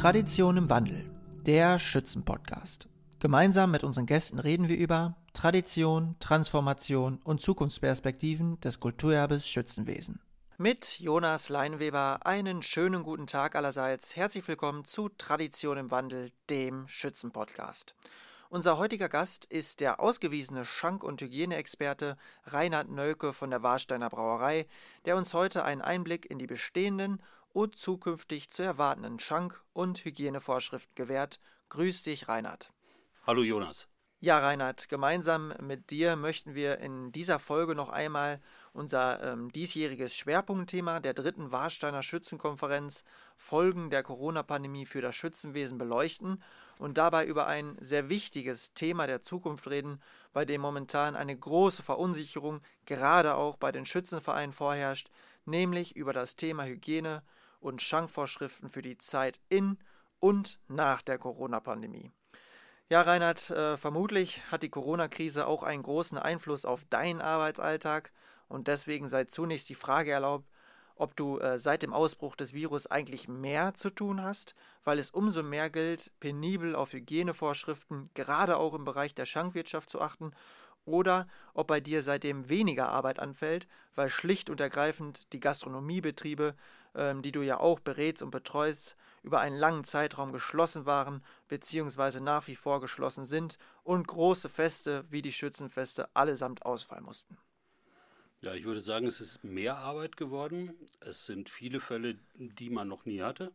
Tradition im Wandel, der Schützenpodcast. Gemeinsam mit unseren Gästen reden wir über Tradition, Transformation und Zukunftsperspektiven des Kulturerbes Schützenwesen. Mit Jonas Leinweber einen schönen guten Tag allerseits. Herzlich willkommen zu Tradition im Wandel, dem Schützenpodcast. Unser heutiger Gast ist der ausgewiesene Schank- und Hygieneexperte Reinhard Nölke von der Warsteiner Brauerei, der uns heute einen Einblick in die bestehenden und zukünftig zu erwartenden Schank- und Hygienevorschriften gewährt. Grüß dich, Reinhard. Hallo Jonas. Ja, Reinhard, gemeinsam mit dir möchten wir in dieser Folge noch einmal unser ähm, diesjähriges Schwerpunktthema der dritten Warsteiner Schützenkonferenz Folgen der Corona-Pandemie für das Schützenwesen beleuchten und dabei über ein sehr wichtiges Thema der Zukunft reden, bei dem momentan eine große Verunsicherung gerade auch bei den Schützenvereinen vorherrscht, nämlich über das Thema Hygiene und Schankvorschriften für die Zeit in und nach der Corona-Pandemie. Ja, Reinhard, äh, vermutlich hat die Corona-Krise auch einen großen Einfluss auf deinen Arbeitsalltag und deswegen sei zunächst die Frage erlaubt, ob du äh, seit dem Ausbruch des Virus eigentlich mehr zu tun hast, weil es umso mehr gilt, penibel auf Hygienevorschriften, gerade auch im Bereich der Schankwirtschaft zu achten, oder ob bei dir seitdem weniger Arbeit anfällt, weil schlicht und ergreifend die Gastronomiebetriebe, die du ja auch berätst und betreust, über einen langen Zeitraum geschlossen waren bzw. nach wie vor geschlossen sind und große Feste wie die Schützenfeste allesamt ausfallen mussten. Ja, ich würde sagen, es ist mehr Arbeit geworden. Es sind viele Fälle, die man noch nie hatte.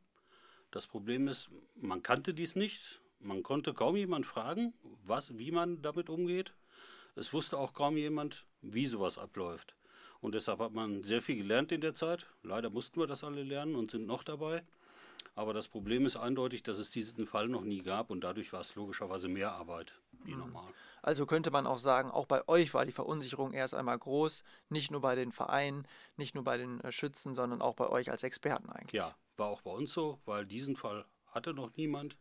Das Problem ist, man kannte dies nicht. Man konnte kaum jemand fragen, was, wie man damit umgeht. Es wusste auch kaum jemand, wie sowas abläuft. Und deshalb hat man sehr viel gelernt in der Zeit. Leider mussten wir das alle lernen und sind noch dabei. Aber das Problem ist eindeutig, dass es diesen Fall noch nie gab und dadurch war es logischerweise mehr Arbeit wie mhm. normal. Also könnte man auch sagen, auch bei euch war die Verunsicherung erst einmal groß, nicht nur bei den Vereinen, nicht nur bei den äh, Schützen, sondern auch bei euch als Experten eigentlich. Ja, war auch bei uns so, weil diesen Fall hatte noch niemand,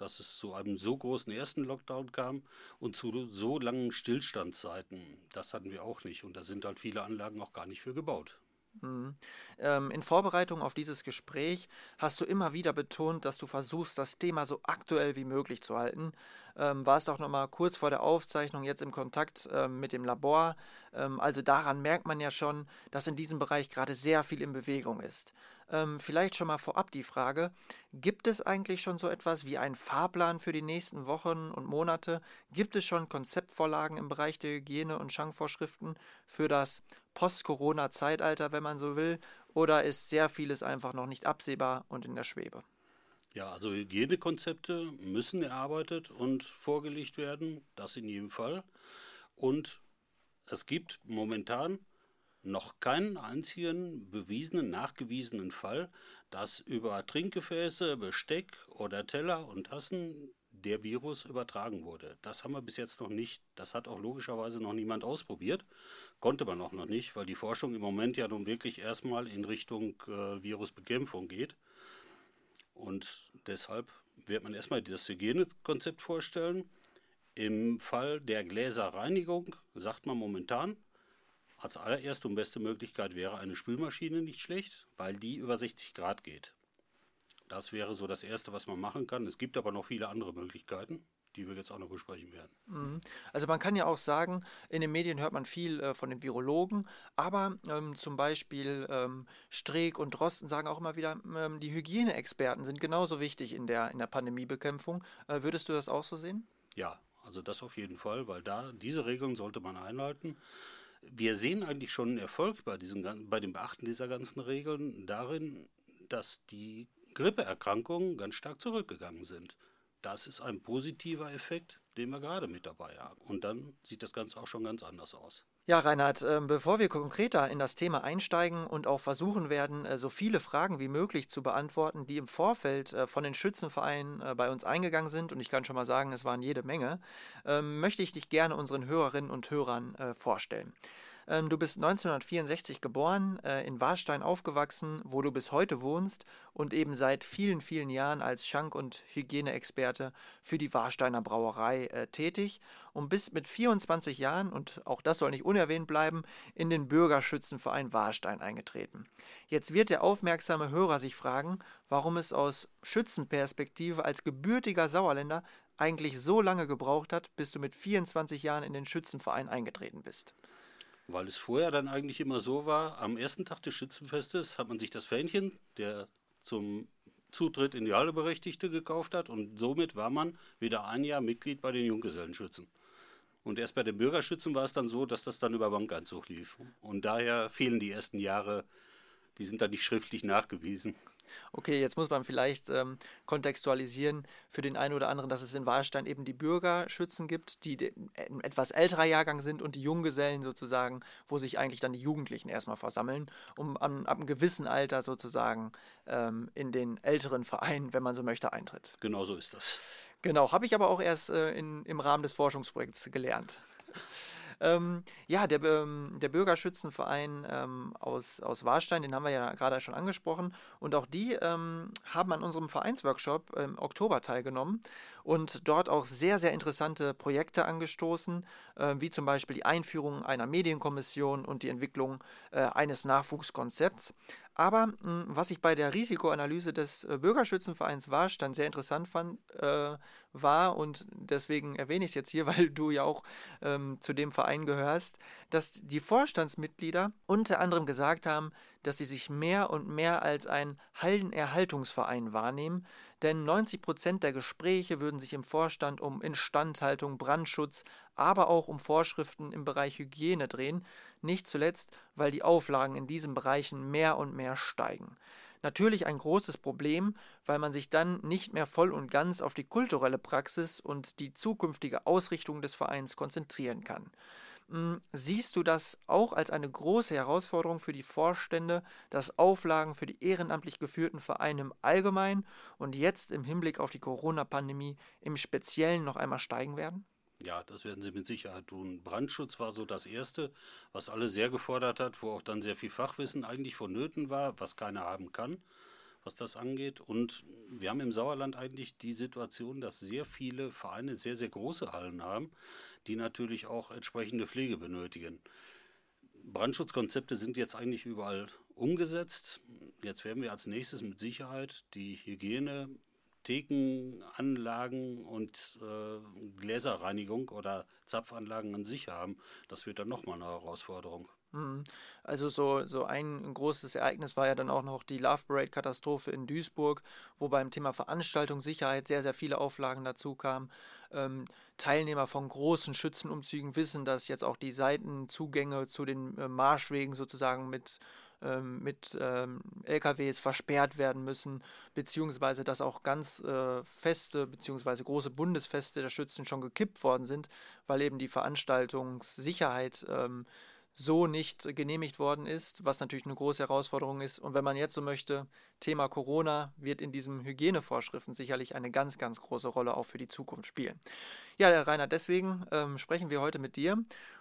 dass es zu einem so großen ersten Lockdown kam und zu so langen Stillstandszeiten. Das hatten wir auch nicht und da sind halt viele Anlagen auch gar nicht für gebaut. Mhm. Ähm, in Vorbereitung auf dieses Gespräch hast du immer wieder betont, dass du versuchst, das Thema so aktuell wie möglich zu halten. Ähm, warst auch noch mal kurz vor der Aufzeichnung jetzt im Kontakt ähm, mit dem Labor. Also daran merkt man ja schon, dass in diesem Bereich gerade sehr viel in Bewegung ist. Ähm, vielleicht schon mal vorab die Frage, gibt es eigentlich schon so etwas wie einen Fahrplan für die nächsten Wochen und Monate? Gibt es schon Konzeptvorlagen im Bereich der Hygiene- und Schankvorschriften für das Post-Corona-Zeitalter, wenn man so will? Oder ist sehr vieles einfach noch nicht absehbar und in der Schwebe? Ja, also Hygienekonzepte müssen erarbeitet und vorgelegt werden, das in jedem Fall. Und es gibt momentan noch keinen einzigen bewiesenen, nachgewiesenen Fall, dass über Trinkgefäße, Besteck oder Teller und Tassen der Virus übertragen wurde. Das haben wir bis jetzt noch nicht. Das hat auch logischerweise noch niemand ausprobiert. Konnte man auch noch nicht, weil die Forschung im Moment ja nun wirklich erstmal in Richtung äh, Virusbekämpfung geht. Und deshalb wird man erstmal das Hygienekonzept vorstellen. Im Fall der Gläserreinigung sagt man momentan, als allererste und beste Möglichkeit wäre eine Spülmaschine nicht schlecht, weil die über 60 Grad geht. Das wäre so das Erste, was man machen kann. Es gibt aber noch viele andere Möglichkeiten, die wir jetzt auch noch besprechen werden. Mhm. Also man kann ja auch sagen, in den Medien hört man viel äh, von den Virologen, aber ähm, zum Beispiel ähm, Streeck und Drosten sagen auch immer wieder, ähm, die Hygieneexperten sind genauso wichtig in der, in der Pandemiebekämpfung. Äh, würdest du das auch so sehen? Ja, also das auf jeden Fall, weil da diese Regeln sollte man einhalten. Wir sehen eigentlich schon einen Erfolg bei, diesen, bei dem Beachten dieser ganzen Regeln darin, dass die Grippeerkrankungen ganz stark zurückgegangen sind. Das ist ein positiver Effekt, den wir gerade mit dabei haben. Und dann sieht das Ganze auch schon ganz anders aus. Ja, Reinhard, ähm, bevor wir konkreter in das Thema einsteigen und auch versuchen werden, äh, so viele Fragen wie möglich zu beantworten, die im Vorfeld äh, von den Schützenvereinen äh, bei uns eingegangen sind, und ich kann schon mal sagen, es waren jede Menge, ähm, möchte ich dich gerne unseren Hörerinnen und Hörern vorstellen. Ähm, du bist 1964 geboren, äh, in Warstein aufgewachsen, wo du bis heute wohnst und eben seit vielen, vielen Jahren als Schank- und Hygieneexperte für die Warsteiner Brauerei äh, tätig und bist mit 24 Jahren, und auch das soll nicht unerwähnt bleiben, in den Bürgerschützenverein Warstein eingetreten. Jetzt wird der aufmerksame Hörer sich fragen, warum es aus Schützenperspektive als gebürtiger Sauerländer eigentlich so lange gebraucht hat, bis du mit 24 Jahren in den Schützenverein eingetreten bist. Weil es vorher dann eigentlich immer so war, am ersten Tag des Schützenfestes hat man sich das Fähnchen, der zum Zutritt in die Halle Berechtigte gekauft hat und somit war man wieder ein Jahr Mitglied bei den Junggesellenschützen. Und erst bei den Bürgerschützen war es dann so, dass das dann über Bankeinzug lief. Und daher fehlen die ersten Jahre, die sind dann nicht schriftlich nachgewiesen. Okay, jetzt muss man vielleicht ähm, kontextualisieren für den einen oder anderen, dass es in Wahlstein eben die Bürgerschützen gibt, die ein etwas älterer Jahrgang sind und die Junggesellen sozusagen, wo sich eigentlich dann die Jugendlichen erstmal versammeln, um an, ab einem gewissen Alter sozusagen ähm, in den älteren Verein, wenn man so möchte, eintritt. Genau so ist das. Genau, habe ich aber auch erst äh, in, im Rahmen des Forschungsprojekts gelernt. Ähm, ja, der, ähm, der Bürgerschützenverein ähm, aus, aus Warstein, den haben wir ja gerade schon angesprochen. Und auch die ähm, haben an unserem Vereinsworkshop im Oktober teilgenommen und dort auch sehr, sehr interessante Projekte angestoßen, äh, wie zum Beispiel die Einführung einer Medienkommission und die Entwicklung äh, eines Nachwuchskonzepts. Aber hm, was ich bei der Risikoanalyse des äh, Bürgerschützenvereins Warstein sehr interessant fand, äh, war, und deswegen erwähne ich es jetzt hier, weil du ja auch ähm, zu dem Verein gehörst, dass die Vorstandsmitglieder unter anderem gesagt haben, dass sie sich mehr und mehr als ein Hallenerhaltungsverein wahrnehmen, denn 90 Prozent der Gespräche würden sich im Vorstand um Instandhaltung, Brandschutz, aber auch um Vorschriften im Bereich Hygiene drehen, nicht zuletzt, weil die Auflagen in diesen Bereichen mehr und mehr steigen. Natürlich ein großes Problem, weil man sich dann nicht mehr voll und ganz auf die kulturelle Praxis und die zukünftige Ausrichtung des Vereins konzentrieren kann. Hm, siehst du das auch als eine große Herausforderung für die Vorstände, dass Auflagen für die ehrenamtlich geführten Vereine im Allgemeinen und jetzt im Hinblick auf die Corona-Pandemie im Speziellen noch einmal steigen werden? Ja, das werden sie mit Sicherheit tun. Brandschutz war so das Erste, was alle sehr gefordert hat, wo auch dann sehr viel Fachwissen eigentlich vonnöten war, was keiner haben kann, was das angeht. Und wir haben im Sauerland eigentlich die Situation, dass sehr viele Vereine sehr, sehr große Hallen haben, die natürlich auch entsprechende Pflege benötigen. Brandschutzkonzepte sind jetzt eigentlich überall umgesetzt. Jetzt werden wir als nächstes mit Sicherheit die Hygiene Thekenanlagen und äh, Gläserreinigung oder Zapfanlagen an sich haben, das wird dann nochmal eine Herausforderung. Mhm. Also so, so ein großes Ereignis war ja dann auch noch die Love Parade-Katastrophe in Duisburg, wo beim Thema Veranstaltungssicherheit sehr, sehr viele Auflagen dazu kamen. Ähm, Teilnehmer von großen Schützenumzügen wissen, dass jetzt auch die Seitenzugänge zu den äh, Marschwegen sozusagen mit ähm, mit ähm, LKWs versperrt werden müssen, beziehungsweise dass auch ganz äh, Feste, beziehungsweise große Bundesfeste der Schützen schon gekippt worden sind, weil eben die Veranstaltungssicherheit ähm, so nicht genehmigt worden ist, was natürlich eine große Herausforderung ist. Und wenn man jetzt so möchte, Thema Corona wird in diesen Hygienevorschriften sicherlich eine ganz, ganz große Rolle auch für die Zukunft spielen. Ja, Rainer, deswegen ähm, sprechen wir heute mit dir.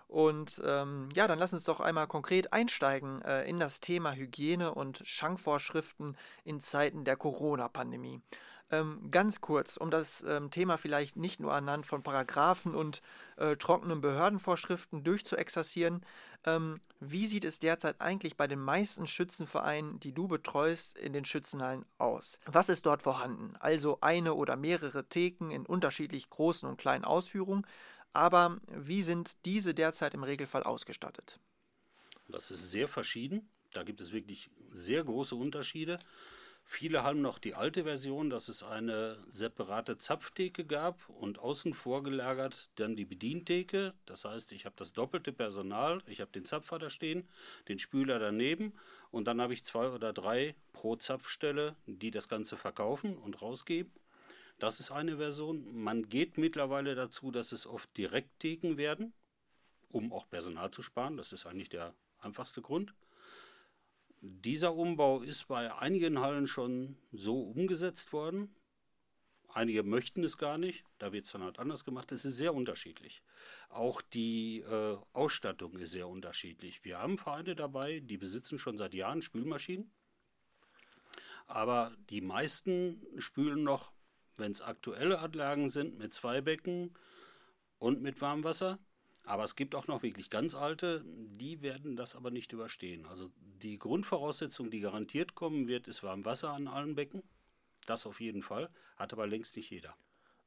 Und ähm, ja, dann lass uns doch einmal konkret einsteigen äh, in das Thema Hygiene und Schankvorschriften in Zeiten der Corona-Pandemie. Ähm, ganz kurz, um das ähm, Thema vielleicht nicht nur anhand von Paragraphen und äh, trockenen Behördenvorschriften durchzuexerzieren, ähm, wie sieht es derzeit eigentlich bei den meisten Schützenvereinen, die du betreust, in den Schützenhallen aus? Was ist dort vorhanden? Also eine oder mehrere Theken in unterschiedlich großen und kleinen Ausführungen, aber wie sind diese derzeit im Regelfall ausgestattet? Das ist sehr verschieden. Da gibt es wirklich sehr große Unterschiede. Viele haben noch die alte Version, dass es eine separate Zapftheke gab und außen vorgelagert dann die Bedientheke. Das heißt, ich habe das doppelte Personal, ich habe den Zapfer da stehen, den Spüler daneben und dann habe ich zwei oder drei pro Zapfstelle, die das Ganze verkaufen und rausgeben. Das ist eine Version. Man geht mittlerweile dazu, dass es oft Direkttheken werden, um auch Personal zu sparen. Das ist eigentlich der einfachste Grund. Dieser Umbau ist bei einigen Hallen schon so umgesetzt worden. Einige möchten es gar nicht, da wird es dann halt anders gemacht. Es ist sehr unterschiedlich. Auch die äh, Ausstattung ist sehr unterschiedlich. Wir haben Vereine dabei, die besitzen schon seit Jahren Spülmaschinen. Aber die meisten spülen noch, wenn es aktuelle Anlagen sind, mit zwei Becken und mit Warmwasser. Aber es gibt auch noch wirklich ganz alte, die werden das aber nicht überstehen. Also die Grundvoraussetzung, die garantiert kommen wird, ist Warmwasser an allen Becken. Das auf jeden Fall, hat aber längst nicht jeder.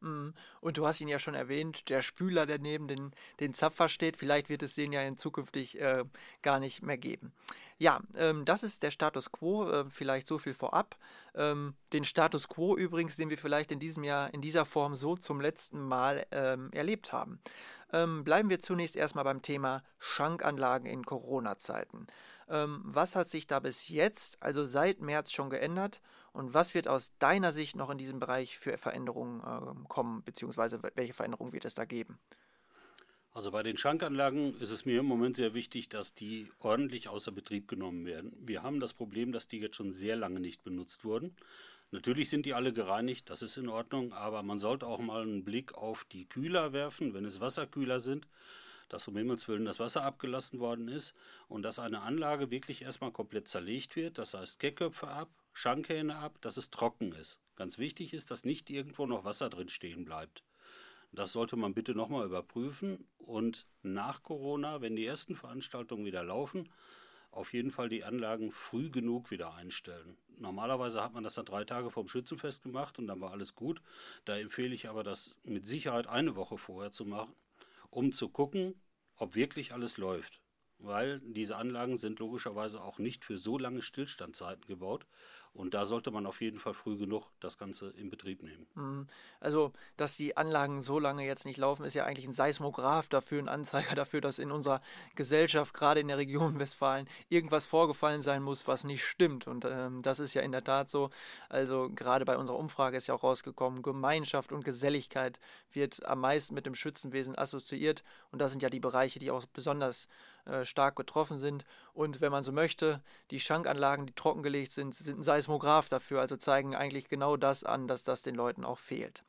Mhm. Und du hast ihn ja schon erwähnt, der Spüler, der neben den, den Zapfer steht. Vielleicht wird es den ja in zukünftig äh, gar nicht mehr geben. Ja, ähm, das ist der Status quo. Äh, vielleicht so viel vorab. Ähm, den Status quo übrigens, den wir vielleicht in diesem Jahr in dieser Form so zum letzten Mal ähm, erlebt haben. Ähm, bleiben wir zunächst erstmal beim Thema Schankanlagen in Corona-Zeiten. Ähm, was hat sich da bis jetzt, also seit März, schon geändert? Und was wird aus deiner Sicht noch in diesem Bereich für Veränderungen äh, kommen, beziehungsweise welche Veränderungen wird es da geben? Also bei den Schankanlagen ist es mir im Moment sehr wichtig, dass die ordentlich außer Betrieb genommen werden. Wir haben das Problem, dass die jetzt schon sehr lange nicht benutzt wurden. Natürlich sind die alle gereinigt, das ist in Ordnung, aber man sollte auch mal einen Blick auf die Kühler werfen, wenn es Wasserkühler sind, dass um Himmels Willen das Wasser abgelassen worden ist und dass eine Anlage wirklich erstmal komplett zerlegt wird, das heißt Keckköpfe ab, Schankhähne ab, dass es trocken ist. Ganz wichtig ist, dass nicht irgendwo noch Wasser drin stehen bleibt. Das sollte man bitte nochmal überprüfen und nach Corona, wenn die ersten Veranstaltungen wieder laufen, auf jeden Fall die Anlagen früh genug wieder einstellen. Normalerweise hat man das dann drei Tage vorm Schützenfest gemacht und dann war alles gut. Da empfehle ich aber, das mit Sicherheit eine Woche vorher zu machen, um zu gucken, ob wirklich alles läuft weil diese Anlagen sind logischerweise auch nicht für so lange Stillstandzeiten gebaut. Und da sollte man auf jeden Fall früh genug das Ganze in Betrieb nehmen. Mhm. Also, dass die Anlagen so lange jetzt nicht laufen, ist ja eigentlich ein Seismograph dafür, ein Anzeiger dafür, dass in unserer Gesellschaft, gerade in der Region Westfalen, irgendwas vorgefallen sein muss, was nicht stimmt. Und ähm, das ist ja in der Tat so. Also, gerade bei unserer Umfrage ist ja auch rausgekommen, Gemeinschaft und Geselligkeit wird am meisten mit dem Schützenwesen assoziiert. Und das sind ja die Bereiche, die auch besonders äh, stark getroffen sind. Und wenn man so möchte, die Schankanlagen, die trockengelegt sind, sind ein Seismograph dafür, also zeigen eigentlich genau das an, dass das den Leuten auch fehlt.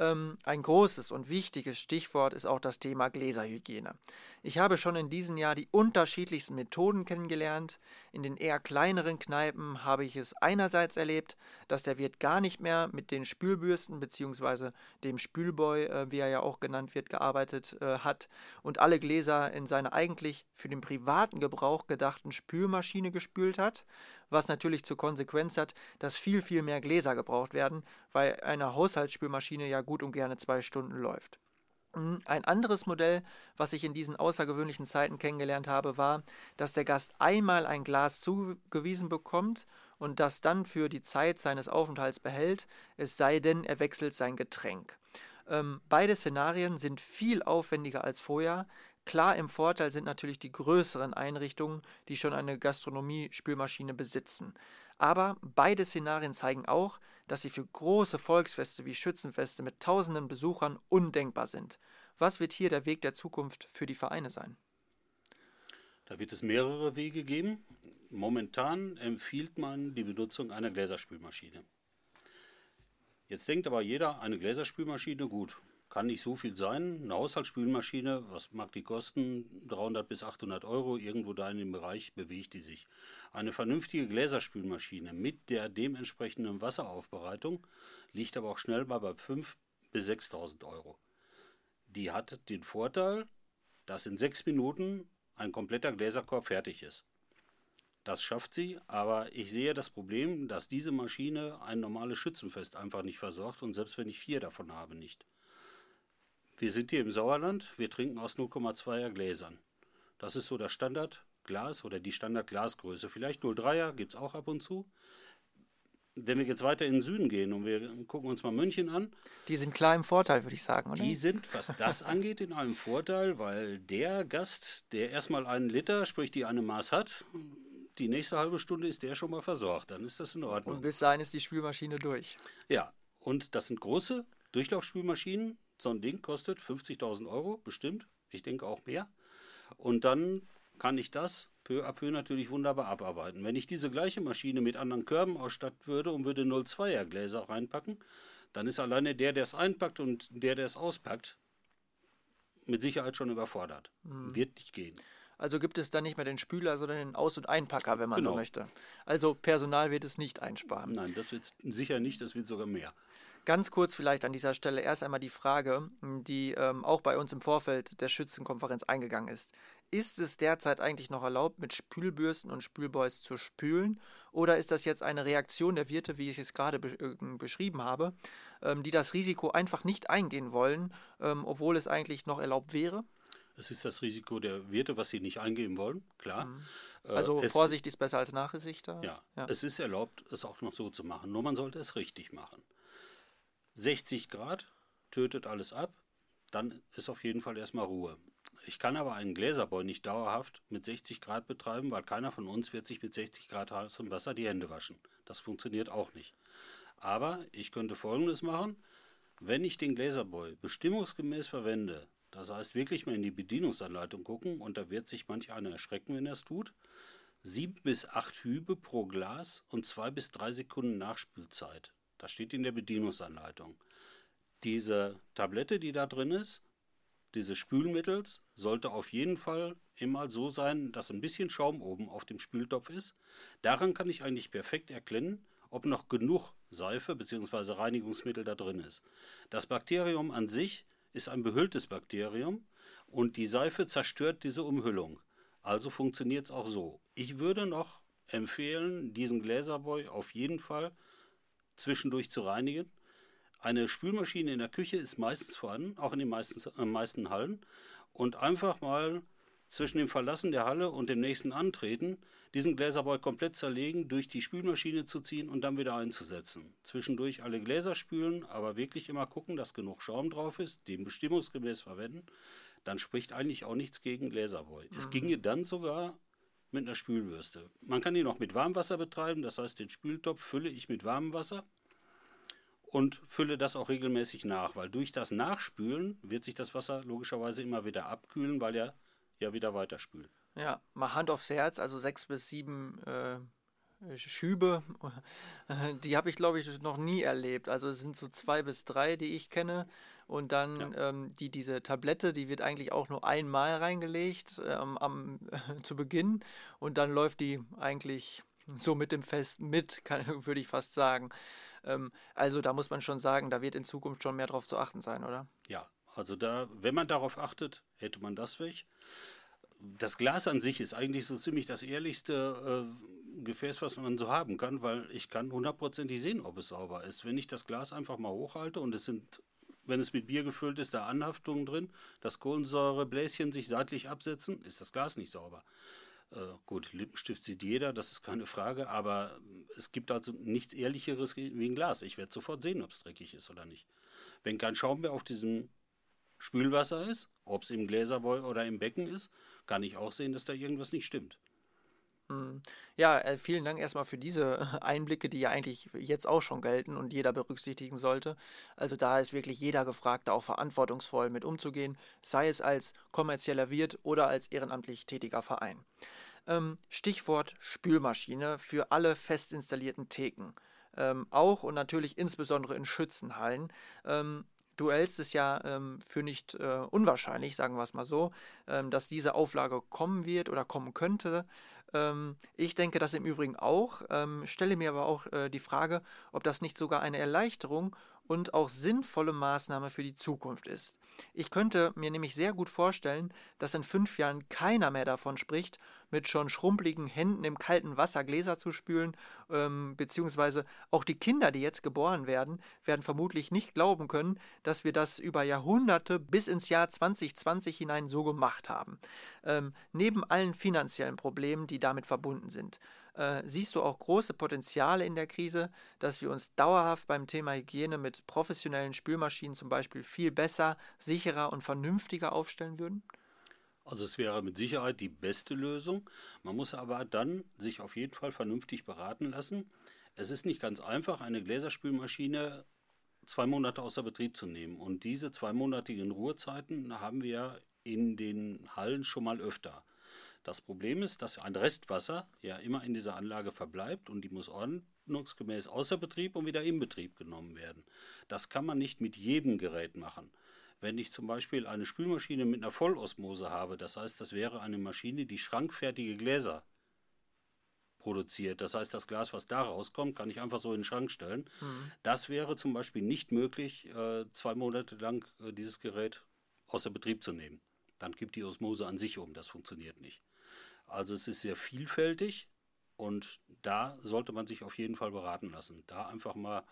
Ähm, ein großes und wichtiges Stichwort ist auch das Thema Gläserhygiene. Ich habe schon in diesem Jahr die unterschiedlichsten Methoden kennengelernt. In den eher kleineren Kneipen habe ich es einerseits erlebt, dass der Wirt gar nicht mehr mit den Spülbürsten bzw. dem Spülboy, äh, wie er ja auch genannt wird, gearbeitet äh, hat und alle Gläser in seiner eigentlich für den privaten Gebrauch gedachten Spülmaschine gespült hat was natürlich zur Konsequenz hat, dass viel, viel mehr Gläser gebraucht werden, weil eine Haushaltsspülmaschine ja gut und gerne zwei Stunden läuft. Hm, ein anderes Modell, was ich in diesen außergewöhnlichen Zeiten kennengelernt habe, war, dass der Gast einmal ein Glas zugewiesen bekommt und das dann für die Zeit seines Aufenthalts behält, es sei denn, er wechselt sein Getränk. Ähm, beide Szenarien sind viel aufwendiger als vorher, Klar im Vorteil sind natürlich die größeren Einrichtungen, die schon eine Gastronomie-Spülmaschine besitzen. Aber beide Szenarien zeigen auch, dass sie für große Volksfeste wie Schützenfeste mit tausenden Besuchern undenkbar sind. Was wird hier der Weg der Zukunft für die Vereine sein? Da wird es mehrere Wege geben. Momentan empfiehlt man die Benutzung einer Gläserspülmaschine. Jetzt denkt aber jeder, eine Gläserspülmaschine, gut, kann nicht so viel sein. Eine Haushaltsspülmaschine, was mag die kosten? 300 bis 800 Euro, irgendwo da in dem Bereich bewegt die sich. Eine vernünftige Gläserspülmaschine mit der dementsprechenden Wasseraufbereitung liegt aber auch schnell mal bei 5.000 bis 6.000 Euro. Die hat den Vorteil, dass in sechs Minuten ein kompletter Gläserkorb fertig ist. Das schafft sie, aber ich sehe das Problem, dass diese Maschine ein normales Schützenfest einfach nicht versorgt und selbst wenn ich vier davon habe, nicht. Wir sind hier im Sauerland, wir trinken aus 0,2er Gläsern. Das ist so das Standardglas oder die Standardglasgröße. Vielleicht 0,3er gibt es auch ab und zu. Wenn wir jetzt weiter in den Süden gehen und wir gucken uns mal München an. Die sind klar im Vorteil, würde ich sagen, oder? Die sind, was das angeht, in einem Vorteil, weil der Gast, der erstmal einen Liter, sprich die eine Maß hat, die nächste halbe Stunde ist der schon mal versorgt. Dann ist das in Ordnung. Und bis dahin ist die Spülmaschine durch. Ja, und das sind große Durchlaufspülmaschinen, so ein Ding kostet 50.000 Euro, bestimmt. Ich denke auch mehr. Und dann kann ich das peu à peu natürlich wunderbar abarbeiten. Wenn ich diese gleiche Maschine mit anderen Körben ausstatten würde und würde 0,2er Gläser reinpacken, dann ist alleine der, der es einpackt und der, der es auspackt, mit Sicherheit schon überfordert. Mhm. Wird nicht gehen. Also gibt es dann nicht mehr den Spüler, sondern den Aus- und Einpacker, wenn man genau. so möchte. Also Personal wird es nicht einsparen. Nein, das wird sicher nicht, das wird sogar mehr. Ganz kurz vielleicht an dieser Stelle erst einmal die Frage, die ähm, auch bei uns im Vorfeld der Schützenkonferenz eingegangen ist. Ist es derzeit eigentlich noch erlaubt, mit Spülbürsten und Spülboys zu spülen? Oder ist das jetzt eine Reaktion der Wirte, wie ich es gerade be äh, beschrieben habe, ähm, die das Risiko einfach nicht eingehen wollen, ähm, obwohl es eigentlich noch erlaubt wäre? Es ist das Risiko der Wirte, was sie nicht eingehen wollen, klar. Mhm. Äh, also es, Vorsicht ist besser als Nachsicht. Ja, ja, es ist erlaubt, es auch noch so zu machen. Nur man sollte es richtig machen. 60 Grad tötet alles ab, dann ist auf jeden Fall erstmal Ruhe. Ich kann aber einen Gläserboy nicht dauerhaft mit 60 Grad betreiben, weil keiner von uns wird sich mit 60 Grad heißem Wasser die Hände waschen. Das funktioniert auch nicht. Aber ich könnte folgendes machen. Wenn ich den Gläserboy bestimmungsgemäß verwende, das heißt, wirklich mal in die Bedienungsanleitung gucken und da wird sich manch einer erschrecken, wenn er es tut. Sieben bis acht Hübe pro Glas und zwei bis drei Sekunden Nachspülzeit. Das steht in der Bedienungsanleitung. Diese Tablette, die da drin ist, dieses Spülmittels, sollte auf jeden Fall immer so sein, dass ein bisschen Schaum oben auf dem Spültopf ist. Daran kann ich eigentlich perfekt erkennen, ob noch genug Seife bzw. Reinigungsmittel da drin ist. Das Bakterium an sich ist ein behülltes Bakterium und die Seife zerstört diese Umhüllung. Also funktioniert es auch so. Ich würde noch empfehlen, diesen Gläserboy auf jeden Fall zwischendurch zu reinigen. Eine Spülmaschine in der Küche ist meistens vorhanden, auch in den meisten, äh, meisten Hallen. Und einfach mal zwischen dem Verlassen der Halle und dem nächsten Antreten diesen Gläserboy komplett zerlegen, durch die Spülmaschine zu ziehen und dann wieder einzusetzen. Zwischendurch alle Gläser spülen, aber wirklich immer gucken, dass genug Schaum drauf ist, den bestimmungsgemäß verwenden. Dann spricht eigentlich auch nichts gegen Gläserboy. Mhm. Es ginge dann sogar mit einer Spülbürste. Man kann die noch mit Warmwasser betreiben, das heißt, den Spültopf fülle ich mit warmem Wasser und fülle das auch regelmäßig nach, weil durch das Nachspülen wird sich das Wasser logischerweise immer wieder abkühlen, weil ja ja wieder weiterspült. Ja, mal Hand aufs Herz, also sechs bis sieben äh, Schübe, die habe ich glaube ich noch nie erlebt. Also es sind so zwei bis drei, die ich kenne. Und dann ja. ähm, die, diese Tablette, die wird eigentlich auch nur einmal reingelegt ähm, am, äh, zu Beginn. Und dann läuft die eigentlich so mit dem Fest mit, würde ich fast sagen. Ähm, also da muss man schon sagen, da wird in Zukunft schon mehr drauf zu achten sein, oder? Ja, also da, wenn man darauf achtet, hätte man das weg das Glas an sich ist eigentlich so ziemlich das ehrlichste äh, Gefäß, was man so haben kann, weil ich kann hundertprozentig sehen, ob es sauber ist. Wenn ich das Glas einfach mal hochhalte und es sind, wenn es mit Bier gefüllt ist, da Anhaftungen drin, dass Kohlensäurebläschen sich seitlich absetzen, ist das Glas nicht sauber. Äh, gut, Lippenstift sieht jeder, das ist keine Frage, aber es gibt also nichts Ehrlicheres wie ein Glas. Ich werde sofort sehen, ob es dreckig ist oder nicht. Wenn kein Schaum mehr auf diesem Spülwasser ist, ob es im Gläserboy oder im Becken ist, kann ich auch sehen, dass da irgendwas nicht stimmt. Hm. Ja, äh, vielen Dank erstmal für diese Einblicke, die ja eigentlich jetzt auch schon gelten und jeder berücksichtigen sollte. Also da ist wirklich jeder gefragt, da auch verantwortungsvoll mit umzugehen, sei es als kommerzieller Wirt oder als ehrenamtlich tätiger Verein. Ähm, Stichwort Spülmaschine für alle fest installierten Theken. Ähm, auch und natürlich insbesondere in Schützenhallen. Ähm, Du hältst es ja ähm, für nicht äh, unwahrscheinlich, sagen wir es mal so, ähm, dass diese Auflage kommen wird oder kommen könnte. Ähm, ich denke das im Übrigen auch, ähm, stelle mir aber auch äh, die Frage, ob das nicht sogar eine Erleichterung und auch sinnvolle Maßnahme für die Zukunft ist. Ich könnte mir nämlich sehr gut vorstellen, dass in fünf Jahren keiner mehr davon spricht, mit schon schrumpeligen Händen im kalten Wasser Gläser zu spülen, ähm, beziehungsweise auch die Kinder, die jetzt geboren werden, werden vermutlich nicht glauben können, dass wir das über Jahrhunderte bis ins Jahr 2020 hinein so gemacht haben. Ähm, neben allen finanziellen Problemen, die damit verbunden sind. Äh, siehst du auch große Potenziale in der Krise, dass wir uns dauerhaft beim Thema Hygiene mit professionellen Spülmaschinen zum Beispiel viel besser, sicherer und vernünftiger aufstellen würden? Also es wäre mit Sicherheit die beste Lösung. Man muss aber dann sich auf jeden Fall vernünftig beraten lassen. Es ist nicht ganz einfach, eine Gläserspülmaschine zwei Monate außer Betrieb zu nehmen. Und diese zweimonatigen Ruhezeiten haben wir in den Hallen schon mal öfter. Das Problem ist, dass ein Restwasser ja immer in dieser Anlage verbleibt und die muss ordnungsgemäß außer Betrieb und wieder in Betrieb genommen werden. Das kann man nicht mit jedem Gerät machen. Wenn ich zum Beispiel eine Spülmaschine mit einer Vollosmose habe, das heißt, das wäre eine Maschine, die schrankfertige Gläser produziert. Das heißt, das Glas, was da rauskommt, kann ich einfach so in den Schrank stellen. Mhm. Das wäre zum Beispiel nicht möglich, äh, zwei Monate lang äh, dieses Gerät außer Betrieb zu nehmen. Dann gibt die Osmose an sich um. Das funktioniert nicht. Also es ist sehr vielfältig und da sollte man sich auf jeden Fall beraten lassen. Da einfach mal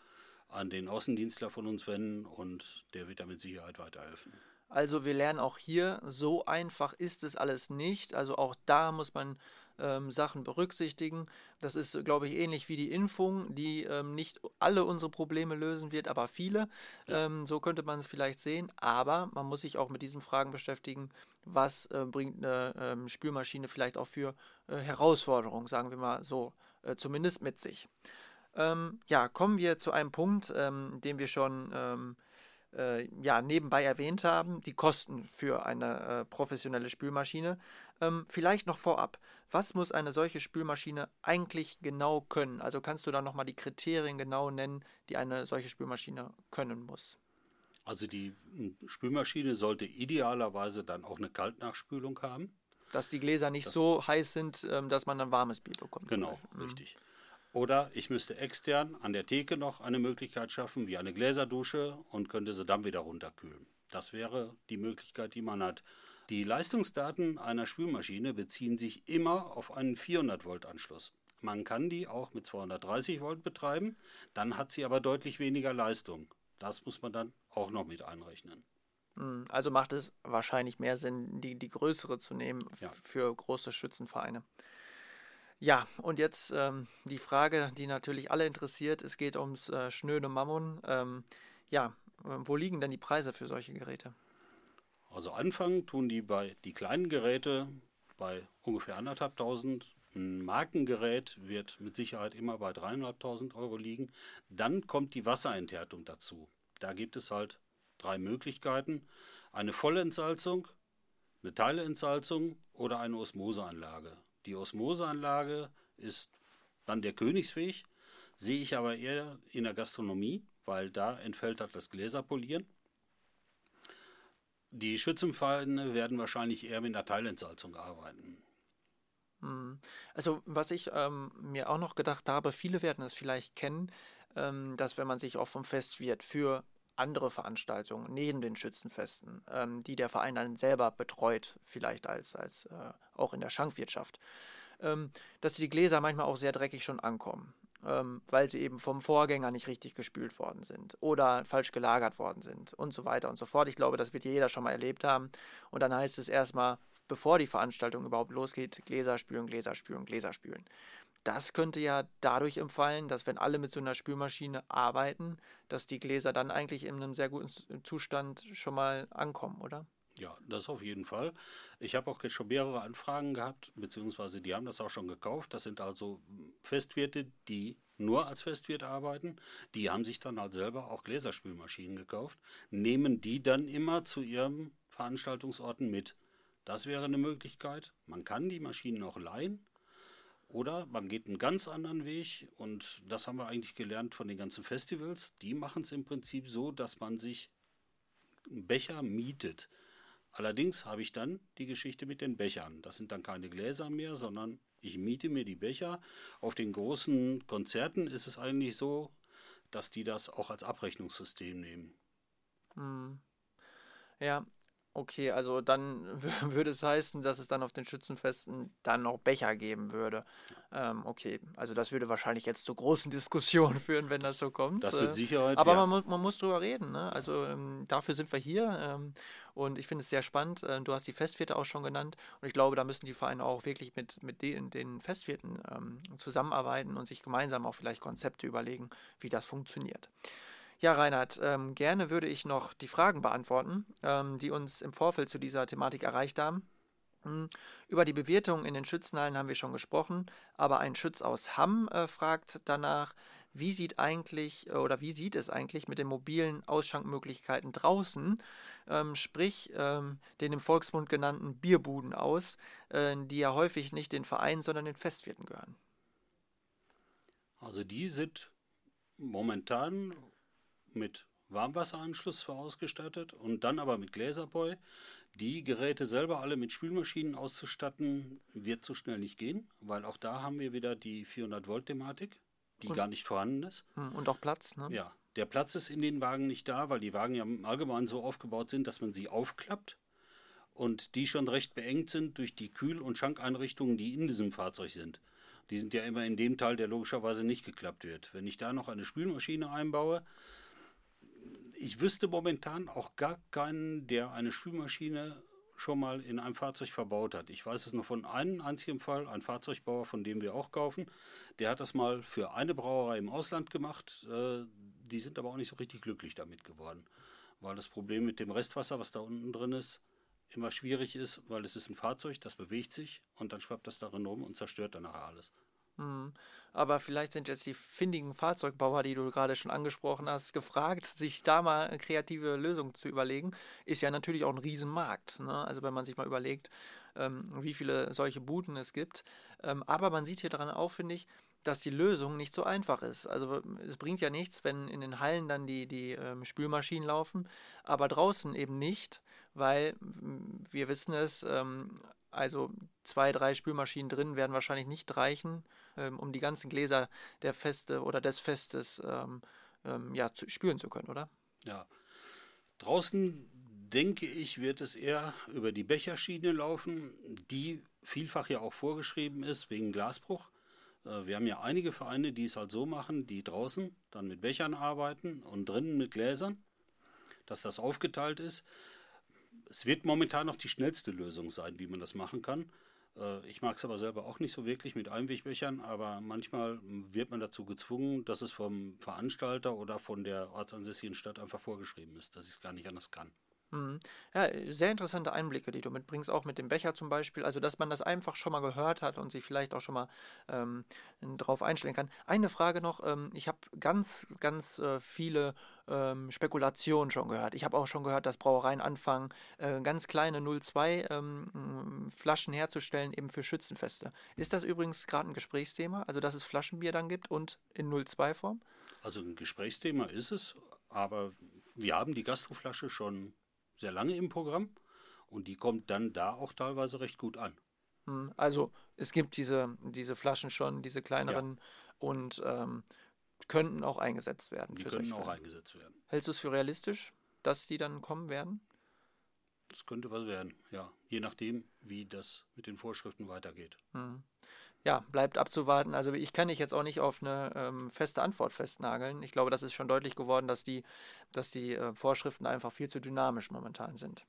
an den Außendienstler von uns wenden und der wird da mit Sicherheit weiterhelfen. Also wir lernen auch hier, so einfach ist es alles nicht. Also auch da muss man ähm, Sachen berücksichtigen. Das ist, glaube ich, ähnlich wie die Impfung, die ähm, nicht alle unsere Probleme lösen wird, aber viele. Ja. Ähm, so könnte man es vielleicht sehen. Aber man muss sich auch mit diesen Fragen beschäftigen. Was äh, bringt eine ähm, Spülmaschine vielleicht auch für äh, Herausforderungen, sagen wir mal so, äh, zumindest mit sich. Ähm, ja, kommen wir zu einem Punkt, ähm, den wir schon ähm, äh, ja, nebenbei erwähnt haben, die Kosten für eine äh, professionelle Spülmaschine. Ähm, vielleicht noch vorab, was muss eine solche Spülmaschine eigentlich genau können? Also kannst du da nochmal die Kriterien genau nennen, die eine solche Spülmaschine können muss? Also die hm, Spülmaschine sollte idealerweise dann auch eine Kaltnachspülung haben. Dass die Gläser nicht das so heiß sind, ähm, dass man dann warmes Bier bekommt. Genau, mhm. richtig. Oder ich müsste extern an der Theke noch eine Möglichkeit schaffen, wie eine Gläserdusche und könnte sie dann wieder runterkühlen. Das wäre die Möglichkeit, die man hat. Die Leistungsdaten einer Spülmaschine beziehen sich immer auf einen 400 Volt Anschluss. Man kann die auch mit 230 Volt betreiben, dann hat sie aber deutlich weniger Leistung. Das muss man dann auch noch mit einrechnen. Hm, also macht es wahrscheinlich mehr Sinn, die, die größere zu nehmen ja. für große Schützenvereine. Ja, und jetzt ähm, die Frage, die natürlich alle interessiert. Es geht ums äh, Schnöde Mammon. Ähm, ja, äh, wo liegen denn die Preise für solche Geräte? Also anfangen tun die bei die kleinen Geräte bei ungefähr anderthalbtausend. Ein Markengerät wird mit Sicherheit immer bei dreieinhalbtausend Euro liegen. Dann kommt die Wasserenthärtung dazu. Da gibt es halt drei Möglichkeiten. Eine Vollentsalzung, eine Teileentsalzung oder eine Osmoseanlage. Die Osmoseanlage ist dann der Königsweg, sehe ich aber eher in der Gastronomie, weil da entfällt halt das Gläserpolieren. Die Schützenvereine werden wahrscheinlich eher mit einer Teilentsalzung arbeiten. Hm. Also was ich ähm, mir auch noch gedacht habe, viele werden es vielleicht kennen, ähm, dass wenn man sich auch vom Festwirt für andere Veranstaltungen neben den Schützenfesten, ähm, die der Verein dann selber betreut, vielleicht als, als äh, auch in der Schankwirtschaft, ähm, dass die Gläser manchmal auch sehr dreckig schon ankommen, ähm, weil sie eben vom Vorgänger nicht richtig gespült worden sind oder falsch gelagert worden sind und so weiter und so fort. Ich glaube, das wird jeder schon mal erlebt haben. Und dann heißt es erstmal, bevor die Veranstaltung überhaupt losgeht, Gläser spülen, Gläser spülen, Gläser spülen das könnte ja dadurch empfallen, dass wenn alle mit so einer Spülmaschine arbeiten, dass die Gläser dann eigentlich in einem sehr guten Zustand schon mal ankommen, oder? Ja, das auf jeden Fall. Ich habe auch schon mehrere Anfragen gehabt, beziehungsweise die haben das auch schon gekauft. Das sind also Festwirte, die nur als Festwirt arbeiten. Die haben sich dann halt selber auch Gläserspülmaschinen gekauft, nehmen die dann immer zu ihren Veranstaltungsorten mit. Das wäre eine Möglichkeit. Man kann die Maschinen auch leihen, oder man geht einen ganz anderen Weg und das haben wir eigentlich gelernt von den ganzen Festivals. Die machen es im Prinzip so, dass man sich einen Becher mietet. Allerdings habe ich dann die Geschichte mit den Bechern. Das sind dann keine Gläser mehr, sondern ich miete mir die Becher. Auf den großen Konzerten ist es eigentlich so, dass die das auch als Abrechnungssystem nehmen. Hm. Ja, Okay, also dann würde es heißen, dass es dann auf den Schützenfesten dann noch Becher geben würde. Ähm, okay, also das würde wahrscheinlich jetzt zu großen Diskussionen führen, wenn das so kommt. Das mit äh, Sicherheit. Aber ja. man, man, muss drüber reden. Ne? Also ähm, dafür sind wir hier. Ähm, und ich finde es sehr spannend. Äh, du hast die Festwirte auch schon genannt. Und ich glaube, da müssen die Vereine auch wirklich mit, mit den, den Festwirten ähm, zusammenarbeiten und sich gemeinsam auch vielleicht Konzepte überlegen, wie das funktioniert. Ja, Reinhard, ähm, gerne würde ich noch die Fragen beantworten, ähm, die uns im Vorfeld zu dieser Thematik erreicht haben. Hm, über die Bewertung in den Schützenhallen haben wir schon gesprochen, aber ein Schütz aus Hamm äh, fragt danach, wie sieht eigentlich äh, oder wie sieht es eigentlich mit den mobilen Ausschankmöglichkeiten draußen, ähm, sprich ähm, den im Volksmund genannten Bierbuden aus, äh, die ja häufig nicht den Vereinen, sondern den Festwirten gehören? Also die sind momentan mit Warmwasseranschluss ausgestattet und dann aber mit Gläserbräu. Die Geräte selber alle mit Spülmaschinen auszustatten, wird so schnell nicht gehen, weil auch da haben wir wieder die 400-Volt-Thematik, die und, gar nicht vorhanden ist. Hm, und auch Platz, ne? Ja, der Platz ist in den Wagen nicht da, weil die Wagen ja im Allgemeinen so aufgebaut sind, dass man sie aufklappt und die schon recht beengt sind durch die Kühl- und Schankeinrichtungen, die in diesem Fahrzeug sind. Die sind ja immer in dem Teil, der logischerweise nicht geklappt wird. Wenn ich da noch eine Spülmaschine einbaue, ich wüsste momentan auch gar keinen, der eine Spülmaschine schon mal in einem Fahrzeug verbaut hat. Ich weiß es nur von einem einzigen Fall, ein Fahrzeugbauer, von dem wir auch kaufen. Der hat das mal für eine Brauerei im Ausland gemacht. Äh, die sind aber auch nicht so richtig glücklich damit geworden, weil das Problem mit dem Restwasser, was da unten drin ist, immer schwierig ist, weil es ist ein Fahrzeug, das bewegt sich und dann schwappt das darin rum und zerstört dann nachher alles. Mhm. Aber vielleicht sind jetzt die findigen Fahrzeugbauer, die du gerade schon angesprochen hast, gefragt, sich da mal kreative Lösungen zu überlegen. Ist ja natürlich auch ein Riesenmarkt. Ne? Also wenn man sich mal überlegt, ähm, wie viele solche Buden es gibt. Ähm, aber man sieht hier daran auch, finde ich, dass die Lösung nicht so einfach ist. Also es bringt ja nichts, wenn in den Hallen dann die, die ähm, Spülmaschinen laufen, aber draußen eben nicht, weil wir wissen es, ähm, also zwei, drei Spülmaschinen drin werden wahrscheinlich nicht reichen, ähm, um die ganzen Gläser der Feste oder des Festes ähm, ähm, ja, zu, spülen zu können, oder? Ja. Draußen denke ich, wird es eher über die Becherschiene laufen, die vielfach ja auch vorgeschrieben ist wegen Glasbruch. Äh, wir haben ja einige Vereine, die es halt so machen, die draußen dann mit Bechern arbeiten und drinnen mit Gläsern, dass das aufgeteilt ist. Es wird momentan noch die schnellste Lösung sein, wie man das machen kann. Äh, ich mag es aber selber auch nicht so wirklich mit Einwegbechern, aber manchmal wird man dazu gezwungen, dass es vom Veranstalter oder von der ortsansässigen Stadt einfach vorgeschrieben ist, dass ich es gar nicht anders kann. Mhm. Ja, sehr interessante Einblicke, die du mitbringst, auch mit dem Becher zum Beispiel. Also, dass man das einfach schon mal gehört hat und sich vielleicht auch schon mal ähm, darauf einstellen kann. Eine Frage noch: ähm, Ich habe ganz, ganz äh, viele ähm, Spekulationen schon gehört. Ich habe auch schon gehört, dass Brauereien anfangen, äh, ganz kleine 02 ähm, herzustellen, eben für Schützenfeste. Ist das übrigens gerade ein Gesprächsthema? Also, dass es Flaschenbier dann gibt und in 02-Form? Also, ein Gesprächsthema ist es, aber wir haben die Gastroflasche schon sehr lange im Programm und die kommt dann da auch teilweise recht gut an. Hm, also es gibt diese, diese Flaschen schon, diese kleineren ja. und ähm, könnten auch eingesetzt werden. Die können auch eingesetzt werden. Hältst du es für realistisch, dass die dann kommen werden? Es könnte was werden, ja. Je nachdem, wie das mit den Vorschriften weitergeht. Hm ja, bleibt abzuwarten. Also ich kann dich jetzt auch nicht auf eine ähm, feste Antwort festnageln. Ich glaube, das ist schon deutlich geworden, dass die, dass die äh, Vorschriften einfach viel zu dynamisch momentan sind.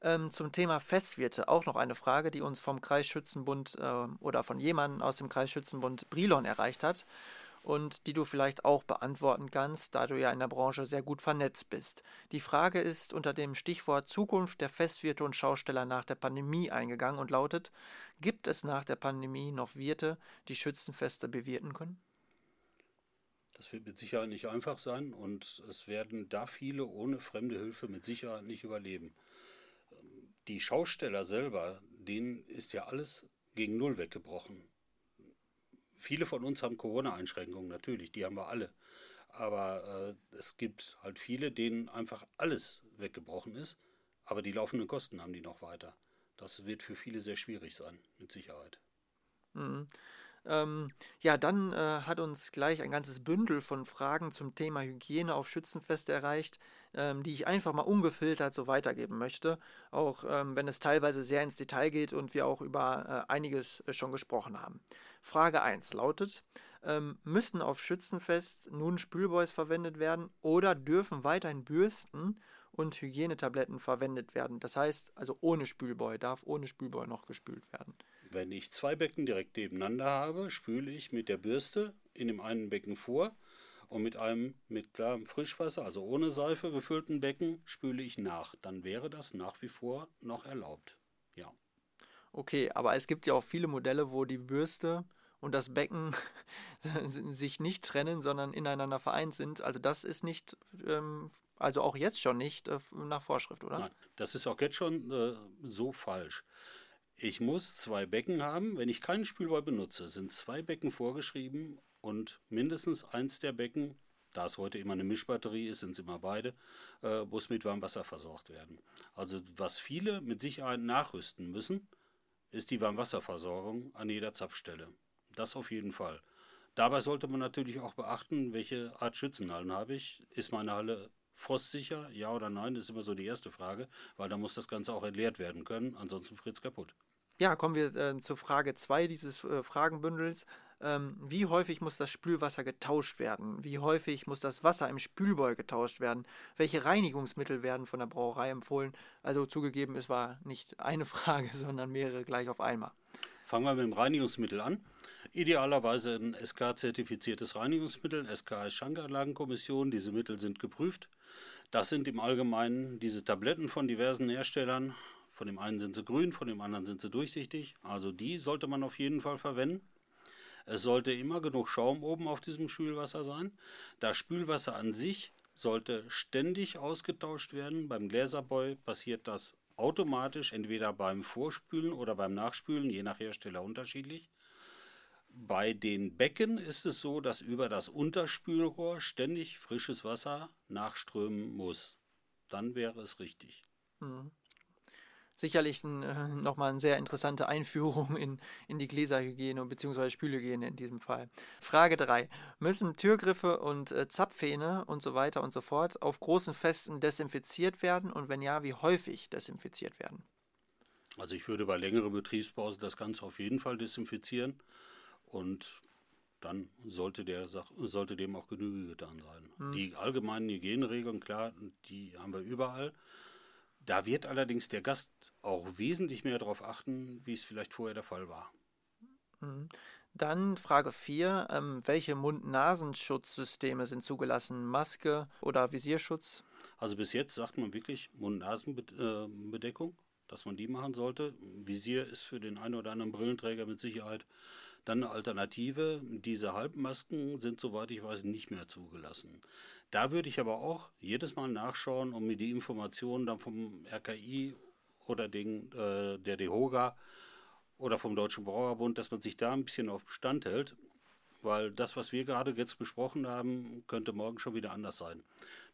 Ähm, zum Thema Festwirte auch noch eine Frage, die uns vom Kreisschützenbund äh, oder von jemandem aus dem Kreisschützenbund Brilon erreicht hat und die du vielleicht auch beantworten kannst, da du ja in der Branche sehr gut vernetzt bist. Die Frage ist unter dem Stichwort Zukunft der Festwirte und Schausteller nach der Pandemie eingegangen und lautet, gibt es nach der Pandemie noch Wirte, die Schützenfeste bewirten können? Das wird mit Sicherheit nicht einfach sein und es werden da viele ohne fremde Hilfe mit Sicherheit nicht überleben. Die Schausteller selber, denen ist ja alles gegen Null weggebrochen. Viele von uns haben Corona-Einschränkungen, natürlich, die haben wir alle. Aber äh, es gibt halt viele, denen einfach alles weggebrochen ist, aber die laufenden Kosten haben die noch weiter. Das wird für viele sehr schwierig sein, mit Sicherheit. Mhm. Ähm, ja, dann äh, hat uns gleich ein ganzes Bündel von Fragen zum Thema Hygiene auf Schützenfeste erreicht, ähm, die ich einfach mal ungefiltert so weitergeben möchte, auch ähm, wenn es teilweise sehr ins Detail geht und wir auch über äh, einiges äh, schon gesprochen haben. Frage 1 lautet, ähm, müssen auf Schützenfest nun Spülboys verwendet werden oder dürfen weiterhin Bürsten und Hygienetabletten verwendet werden? Das heißt, also ohne Spülboy, darf ohne Spülboy noch gespült werden. Wenn ich zwei Becken direkt nebeneinander habe, spüle ich mit der Bürste in dem einen Becken vor und mit einem mit klarem Frischwasser, also ohne Seife gefüllten Becken, spüle ich nach. Dann wäre das nach wie vor noch erlaubt. Ja. Okay, aber es gibt ja auch viele Modelle, wo die Bürste und das Becken sich nicht trennen, sondern ineinander vereint sind. Also das ist nicht, ähm, also auch jetzt schon nicht äh, nach Vorschrift, oder? Nein, das ist auch jetzt schon äh, so falsch. Ich muss zwei Becken haben. Wenn ich keinen Spülball benutze, sind zwei Becken vorgeschrieben und mindestens eins der Becken, da es heute immer eine Mischbatterie ist, sind es immer beide, äh, muss mit Warmwasser versorgt werden. Also was viele mit Sicherheit nachrüsten müssen, ist die Warmwasserversorgung an jeder Zapfstelle. Das auf jeden Fall. Dabei sollte man natürlich auch beachten, welche Art Schützenhallen habe ich. Ist meine Halle frostsicher? Ja oder nein? Das ist immer so die erste Frage, weil da muss das Ganze auch entleert werden können, ansonsten friert es kaputt. Ja, kommen wir äh, zur Frage 2 dieses äh, Fragenbündels. Ähm, wie häufig muss das Spülwasser getauscht werden? Wie häufig muss das Wasser im Spülboy getauscht werden? Welche Reinigungsmittel werden von der Brauerei empfohlen? Also zugegeben, es war nicht eine Frage, sondern mehrere gleich auf einmal. Fangen wir mit dem Reinigungsmittel an. Idealerweise ein SK-zertifiziertes Reinigungsmittel. SK ist Schankanlagenkommission. Diese Mittel sind geprüft. Das sind im Allgemeinen diese Tabletten von diversen Herstellern. Von dem einen sind sie grün, von dem anderen sind sie durchsichtig. Also die sollte man auf jeden Fall verwenden. Es sollte immer genug Schaum oben auf diesem Spülwasser sein. Das Spülwasser an sich sollte ständig ausgetauscht werden. Beim Gläserboy passiert das automatisch, entweder beim Vorspülen oder beim Nachspülen, je nach Hersteller unterschiedlich. Bei den Becken ist es so, dass über das Unterspülrohr ständig frisches Wasser nachströmen muss. Dann wäre es richtig. Mhm sicherlich ein, äh, nochmal eine sehr interessante Einführung in, in die Gläserhygiene bzw. Spülhygiene in diesem Fall. Frage 3. Müssen Türgriffe und äh, Zapfhähne und so weiter und so fort auf großen Festen desinfiziert werden und wenn ja, wie häufig desinfiziert werden? Also ich würde bei längeren Betriebspausen das Ganze auf jeden Fall desinfizieren und dann sollte, der, sollte dem auch Genüge getan sein. Hm. Die allgemeinen Hygieneregeln, klar, die haben wir überall. Da wird allerdings der Gast auch wesentlich mehr darauf achten, wie es vielleicht vorher der Fall war. Mhm. Dann Frage 4. Ähm, welche Mund-Nasenschutzsysteme sind zugelassen? Maske oder Visierschutz? Also bis jetzt sagt man wirklich Mund-Nasen-Bedeckung, dass man die machen sollte. Visier ist für den einen oder anderen Brillenträger mit Sicherheit dann eine Alternative. Diese Halbmasken sind, soweit ich weiß, nicht mehr zugelassen. Da würde ich aber auch jedes Mal nachschauen, um mir die Informationen dann vom RKI oder den, äh, der DEHOGA oder vom Deutschen Brauerbund, dass man sich da ein bisschen auf Bestand hält, weil das, was wir gerade jetzt besprochen haben, könnte morgen schon wieder anders sein.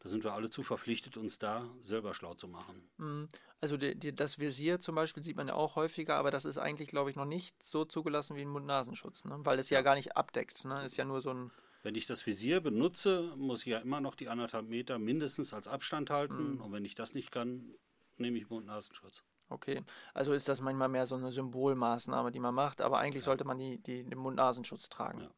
Da sind wir alle zu verpflichtet, uns da selber schlau zu machen. Mhm. Also die, die, das Visier zum Beispiel sieht man ja auch häufiger, aber das ist eigentlich, glaube ich, noch nicht so zugelassen wie ein Mund-Nasenschutz, ne? weil es ja. ja gar nicht abdeckt. Ne? Ist ja nur so ein wenn ich das Visier benutze, muss ich ja immer noch die anderthalb Meter mindestens als Abstand halten. Mhm. Und wenn ich das nicht kann, nehme ich Mund-Nasenschutz. Okay, also ist das manchmal mehr so eine Symbolmaßnahme, die man macht, aber eigentlich ja. sollte man die, die, den Mund-Nasenschutz tragen. Ja.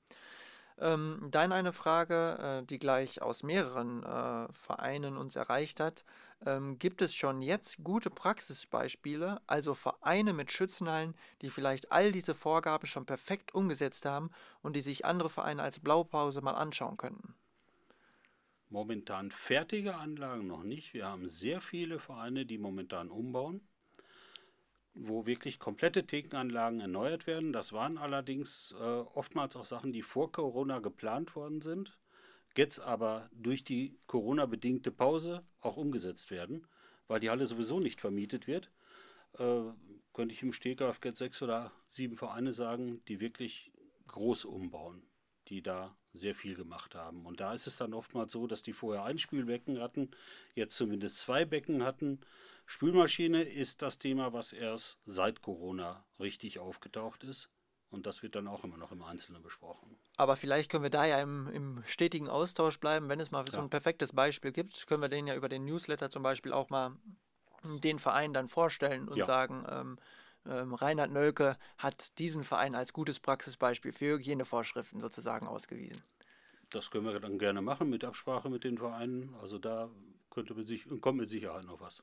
Ähm, dann eine Frage, äh, die gleich aus mehreren äh, Vereinen uns erreicht hat. Ähm, gibt es schon jetzt gute Praxisbeispiele, also Vereine mit Schützenhallen, die vielleicht all diese Vorgaben schon perfekt umgesetzt haben und die sich andere Vereine als Blaupause mal anschauen könnten? Momentan fertige Anlagen noch nicht. Wir haben sehr viele Vereine, die momentan umbauen wo wirklich komplette Thekenanlagen erneuert werden. Das waren allerdings äh, oftmals auch Sachen, die vor Corona geplant worden sind, jetzt aber durch die Corona-bedingte Pause auch umgesetzt werden, weil die Halle sowieso nicht vermietet wird. Äh, könnte ich im Stegreif jetzt sechs oder sieben Vereine sagen, die wirklich groß umbauen, die da sehr viel gemacht haben. Und da ist es dann oftmals so, dass die vorher ein Spülbecken hatten, jetzt zumindest zwei Becken hatten Spülmaschine ist das Thema, was erst seit Corona richtig aufgetaucht ist. Und das wird dann auch immer noch im Einzelnen besprochen. Aber vielleicht können wir da ja im, im stetigen Austausch bleiben. Wenn es mal so ein perfektes Beispiel gibt, können wir den ja über den Newsletter zum Beispiel auch mal den Verein dann vorstellen und ja. sagen, ähm, ähm, Reinhard Nölke hat diesen Verein als gutes Praxisbeispiel für Hygienevorschriften sozusagen ausgewiesen. Das können wir dann gerne machen mit Absprache mit den Vereinen. Also da könnte mit sich, kommt mit Sicherheit noch was.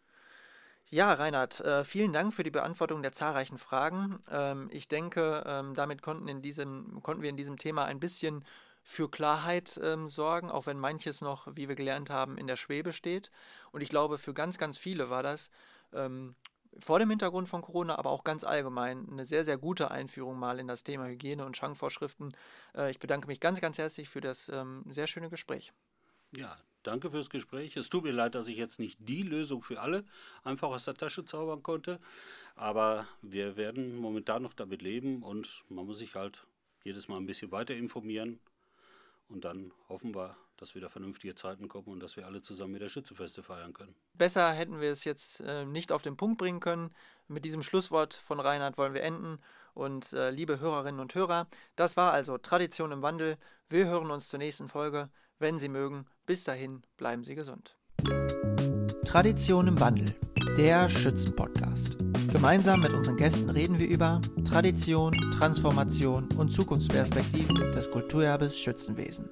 Ja, Reinhard, äh, vielen Dank für die Beantwortung der zahlreichen Fragen. Ähm, ich denke, ähm, damit konnten, in diesem, konnten wir in diesem Thema ein bisschen für Klarheit ähm, sorgen, auch wenn manches noch, wie wir gelernt haben, in der Schwebe steht. Und ich glaube, für ganz, ganz viele war das ähm, vor dem Hintergrund von Corona, aber auch ganz allgemein eine sehr, sehr gute Einführung mal in das Thema Hygiene und Schankvorschriften. Äh, ich bedanke mich ganz, ganz herzlich für das sehr schöne Gespräch. Ja, danke fürs Gespräch. Es tut mir leid, dass ich jetzt nicht die Lösung für alle einfach aus der Tasche zaubern konnte. Aber wir werden momentan noch damit leben und man muss sich halt jedes Mal ein bisschen weiter informieren. Und dann hoffen wir, dass wieder vernünftige Zeiten kommen und dass wir alle zusammen wieder Schützenfeste feiern können. Besser hätten wir es jetzt äh, nicht auf den Punkt bringen können. Mit diesem Schlusswort von Reinhard wollen wir enden. Und äh, liebe Hörerinnen und Hörer, das war also Tradition im Wandel. Wir hören uns zur nächsten Folge, wenn Sie mögen. Bis dahin, bleiben Sie gesund. Tradition im Wandel, der Schützenpodcast. Gemeinsam mit unseren Gästen reden wir über Tradition, Transformation und Zukunftsperspektiven des Kulturerbes Schützenwesen.